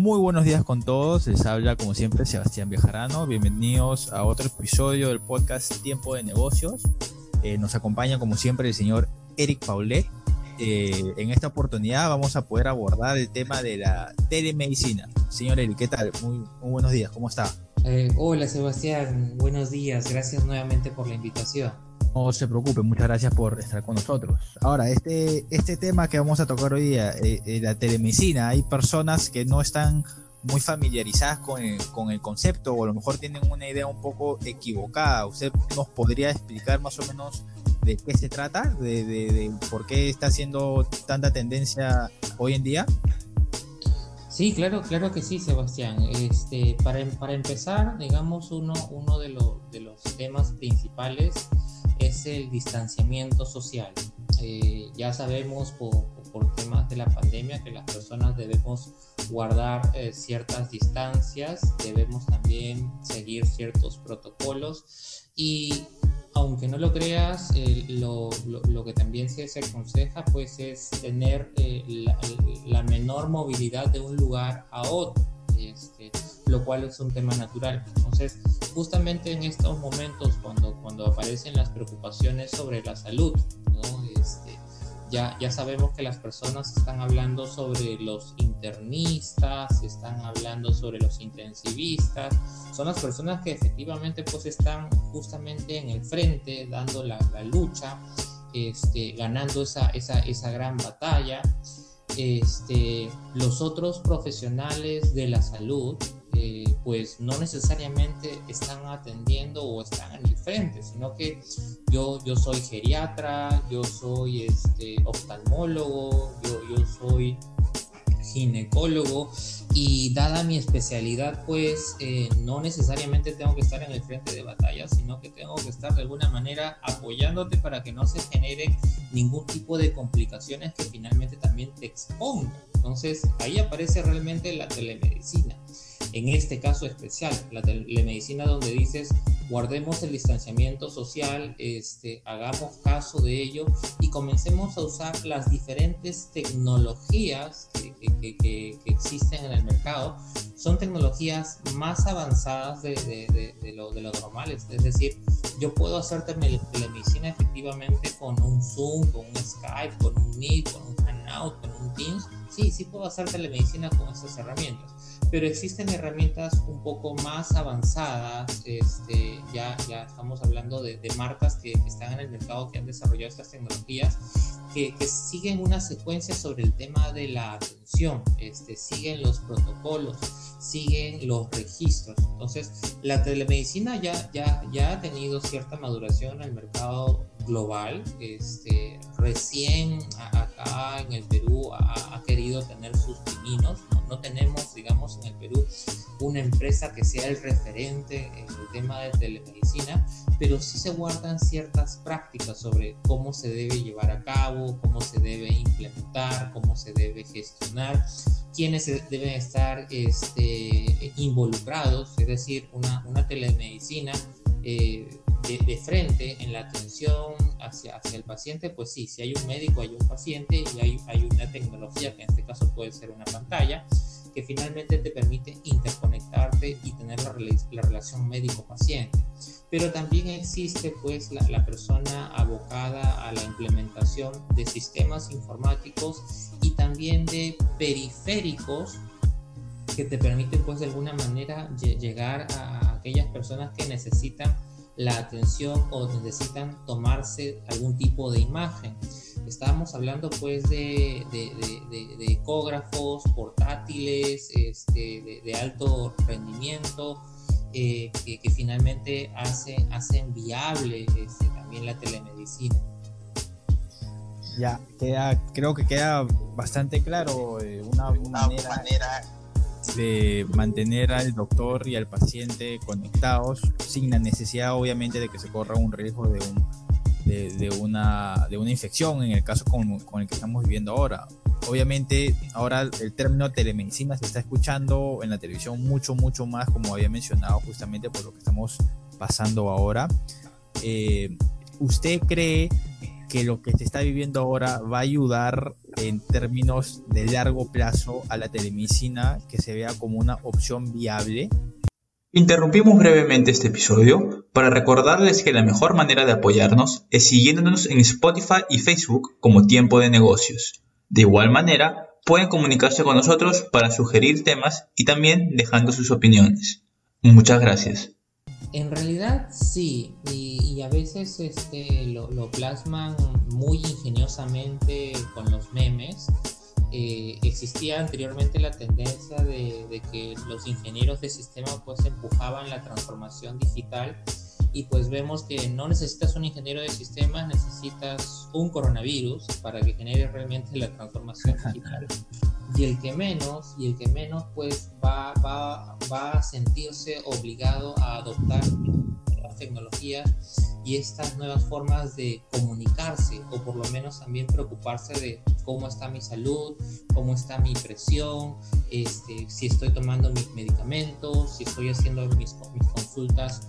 Muy buenos días con todos, les habla como siempre Sebastián Bejarano, bienvenidos a otro episodio del podcast Tiempo de Negocios. Eh, nos acompaña como siempre el señor Eric Paulet. Eh, en esta oportunidad vamos a poder abordar el tema de la telemedicina. Señor Eric, ¿qué tal? Muy, muy buenos días, ¿cómo está? Eh, hola Sebastián, buenos días, gracias nuevamente por la invitación. No se preocupe, muchas gracias por estar con nosotros. Ahora, este, este tema que vamos a tocar hoy día, eh, eh, la telemedicina, hay personas que no están muy familiarizadas con el, con el concepto o a lo mejor tienen una idea un poco equivocada. ¿Usted nos podría explicar más o menos de qué se trata? ¿De, de, por qué está haciendo tanta tendencia hoy en día? Sí, claro, claro que sí, Sebastián. Este, para, para empezar, digamos, uno, uno de, de los temas principales es el distanciamiento social. Eh, ya sabemos por, por, temas de la pandemia que las personas debemos guardar eh, ciertas distancias, debemos también seguir ciertos protocolos y aunque no lo creas, eh, lo, lo, que también se, se, aconseja pues es tener la, la menor movilidad de un lugar a otro. Este, lo cual es un tema natural. Entonces, justamente en estos momentos, cuando, cuando aparecen las preocupaciones sobre la salud, este, ya, ya sabemos que las personas están hablando sobre los internistas, están hablando sobre los intensivistas, son las personas que efectivamente pues están justamente en el frente, dando la, lucha, este, ganando esa, esa, esa gran batalla este, los otros profesionales de la salud eh, pues no necesariamente están atendiendo o están en el frente, sino que yo, yo soy geriatra, yo soy este, oftalmólogo, yo, yo soy ginecólogo y dada mi especialidad pues eh, no necesariamente tengo que estar en el frente de batalla sino que tengo que estar de alguna manera apoyándote para que no se genere ningún tipo de complicaciones que finalmente también te expongan. Entonces ahí aparece realmente la telemedicina en este caso especial, la telemedicina donde dices guardemos el distanciamiento social, este, hagamos caso de ello y comencemos a usar las diferentes tecnologías que, que, que, existen en el mercado. Son tecnologías más avanzadas de, de, de, lo, de lo normales. Es decir, yo puedo hacer telemedicina efectivamente con un Zoom, con un Skype, con un Meet, con un Hangout, con un Teams. Sí, sí puedo hacer telemedicina con esas herramientas pero existen herramientas un poco más avanzadas, este, ya, ya estamos hablando de, de marcas que, que, están en el mercado que han desarrollado estas tecnologías, que, que, siguen una secuencia sobre el tema de la atención, este, siguen los protocolos, siguen los registros. Entonces, la telemedicina ya, ya, ya ha tenido cierta maduración en el mercado global. Este, recién acá en el Perú ha, ha querido tener sus pininos, ¿no? no tenemos, digamos, en el Perú una empresa que sea el referente en el tema de telemedicina, pero sí se guardan ciertas prácticas sobre cómo se debe llevar a cabo, cómo se debe implementar, cómo se debe gestionar, quiénes deben estar este, involucrados, es decir, una, una telemedicina. Eh, de, de, frente en la atención hacia, hacia el paciente, pues sí, si hay un médico, hay un paciente y hay, hay una tecnología, que en este caso puede ser una pantalla, que finalmente te permite interconectarte y tener la, la relación médico-paciente. Pero también existe pues la, la, persona abocada a la implementación de sistemas informáticos y también de periféricos que te permiten pues de alguna manera llegar a aquellas personas que necesitan la atención o necesitan tomarse algún tipo de imagen. Estábamos hablando pues de, de, de, de ecógrafos portátiles este, de, alto rendimiento eh, que, que, finalmente hace, hacen viable este, también la telemedicina. Ya, queda, creo que queda bastante claro eh, una, una manera, manera de mantener al doctor y al paciente conectados sin la necesidad obviamente de que se corra un riesgo de, un, de, de una, de una infección en el caso con, con, el que estamos viviendo ahora. Obviamente ahora el término telemedicina se está escuchando en la televisión mucho, mucho más como había mencionado justamente por lo que estamos pasando ahora. Eh, ¿Usted cree que lo que se está viviendo ahora va a ayudar en términos de largo plazo a la telemedicina que se vea como una opción viable? Interrumpimos brevemente este episodio para recordarles que la mejor manera de apoyarnos es siguiéndonos en Spotify y Facebook como Tiempo de Negocios. De igual manera, pueden comunicarse con nosotros para sugerir temas y también dejando sus opiniones. Muchas gracias. En realidad sí, y, a veces este, lo, plasman muy ingeniosamente con los memes. Eh, existía anteriormente la tendencia de, de, que los ingenieros de sistema pues empujaban la transformación digital y pues vemos que no necesitas un ingeniero de sistemas, necesitas un coronavirus para que genere realmente la transformación digital. Y el que menos, y el que menos pues va, va, va a sentirse obligado a adoptar nuevas tecnologías y estas nuevas formas de comunicarse o por lo menos también preocuparse de cómo está mi salud, cómo está mi presión, este, si estoy tomando mis medicamentos, si estoy haciendo mis, mis consultas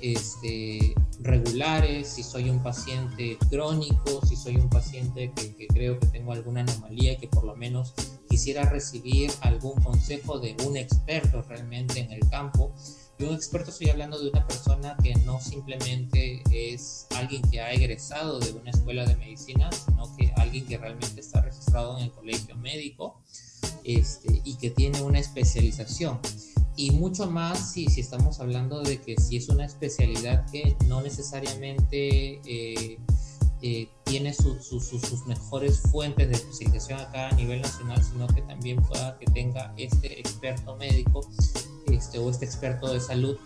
este, regulares, si soy un paciente crónico, si soy un paciente que, creo que tengo alguna anomalía y que por lo menos quisiera recibir algún consejo de un experto realmente en el campo. Y un experto estoy hablando de una persona que no simplemente es alguien que ha egresado de una escuela de medicina, sino que alguien que realmente está registrado en el colegio médico este, y que tiene una especialización y mucho más si, si estamos hablando de que si es una especialidad que no necesariamente eh, eh, tiene sus mejores fuentes de especialización acá a nivel nacional, sino que también pueda que tenga este experto médico este, o este experto de salud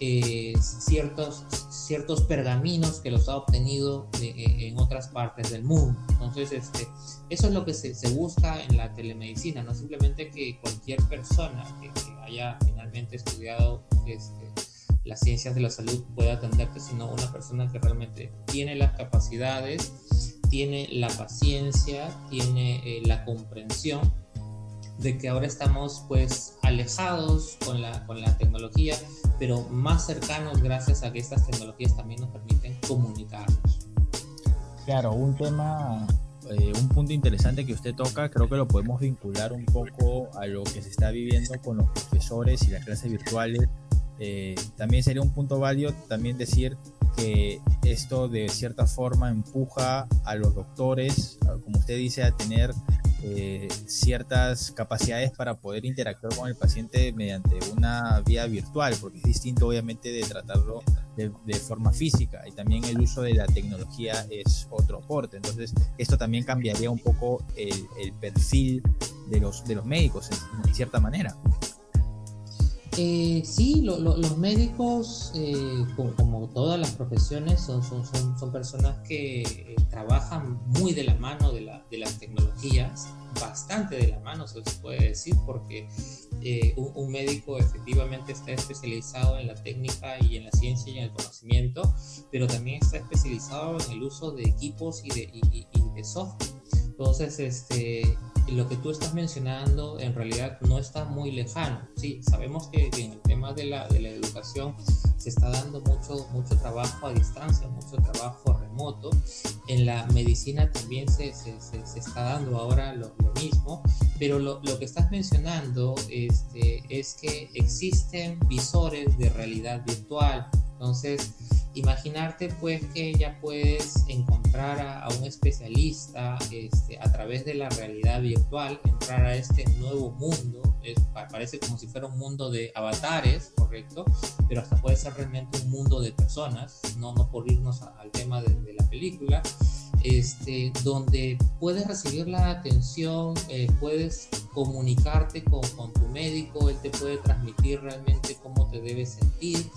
eh, ciertos, ciertos pergaminos que los ha obtenido en otras partes del mundo. Entonces, este, eso es lo que se, se, busca en la telemedicina, no simplemente que cualquier persona que, haya finalmente estudiado este, las ciencias de la salud pueda atenderte, sino una persona que realmente tiene las capacidades, tiene la paciencia, tiene eh, la comprensión de que ahora estamos pues alejados con la, con la tecnología, pero más cercanos gracias a que estas tecnologías también nos permiten comunicarnos. Claro, un tema, eh, un punto interesante que usted toca, creo que lo podemos vincular un poco a lo que se está viviendo con los profesores y las clases virtuales. Eh, también sería un punto válido también decir que esto de cierta forma empuja a los doctores, como usted dice, a tener eh, ciertas capacidades para poder interactuar con el paciente mediante una vía virtual, porque es distinto obviamente de tratarlo de, forma física y también el uso de la tecnología es otro aporte. Entonces, esto también cambiaría un poco el, perfil de los, de los médicos en cierta manera. Eh, sí, los médicos, eh, como, todas las profesiones, son, son, son, personas que eh, trabajan muy de la mano de, las tecnologías, bastante de la mano, se puede decir, porque un, médico efectivamente está especializado en la técnica y en la ciencia y en el conocimiento, pero también está especializado en el uso de equipos y de, y de software. Entonces, este, lo que tú estás mencionando en realidad no está muy lejano. Sí, sabemos que en el tema de la, de la educación se está dando mucho, mucho trabajo a distancia, mucho trabajo remoto. En la medicina también se, se, se, está dando ahora lo, lo mismo, pero lo, lo, que estás mencionando este, es que existen visores de realidad virtual. Entonces, imaginarte pues que ya puedes encontrar a, un especialista este, a través de la realidad virtual, entrar a este nuevo mundo, parece como si fuera un mundo de avatares, correcto, pero hasta puede ser realmente un mundo de personas, no, no por irnos al tema de, la película, este, donde puedes recibir la atención, eh, puedes comunicarte con, con tu médico, él te puede transmitir realmente cómo te debes sentir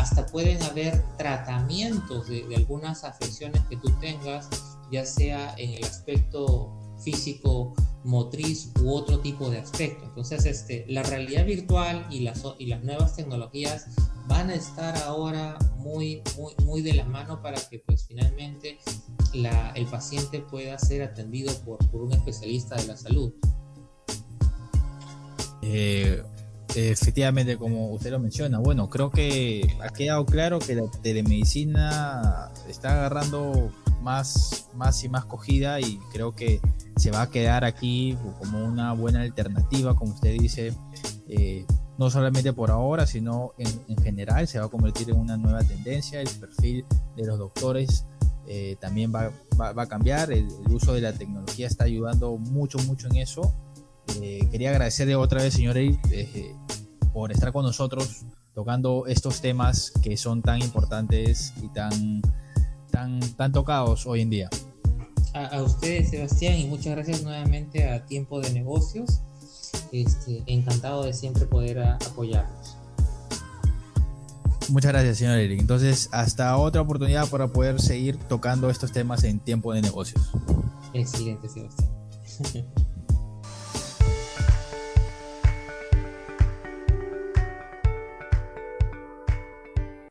hasta pueden haber tratamientos de, algunas afecciones que tú tengas, ya sea en el aspecto físico, motriz u otro tipo de aspecto. Entonces, este, la realidad virtual y las, y las nuevas tecnologías van a estar ahora muy, muy, muy de la mano para que pues finalmente la, el paciente pueda ser atendido por, por un especialista de la salud. Eh, Efectivamente, como usted lo menciona, bueno, creo que ha quedado claro que la telemedicina está agarrando más, más y más cogida y creo que se va a quedar aquí como una buena alternativa, como usted dice, eh, no solamente por ahora, sino en, general se va a convertir en una nueva tendencia, el perfil de los doctores eh, también va, va, a cambiar, el, uso de la tecnología está ayudando mucho, mucho en eso. Eh, quería agradecerle otra vez, señor por estar con nosotros tocando estos temas que son tan importantes y tan, tan, tan tocados hoy en día. A, ustedes, Sebastián, y muchas gracias nuevamente a Tiempo de Negocios. Este, encantado de siempre poder apoyarnos. Muchas gracias, señor Eric. Entonces, hasta otra oportunidad para poder seguir tocando estos temas en Tiempo de Negocios. Excelente, Sebastián.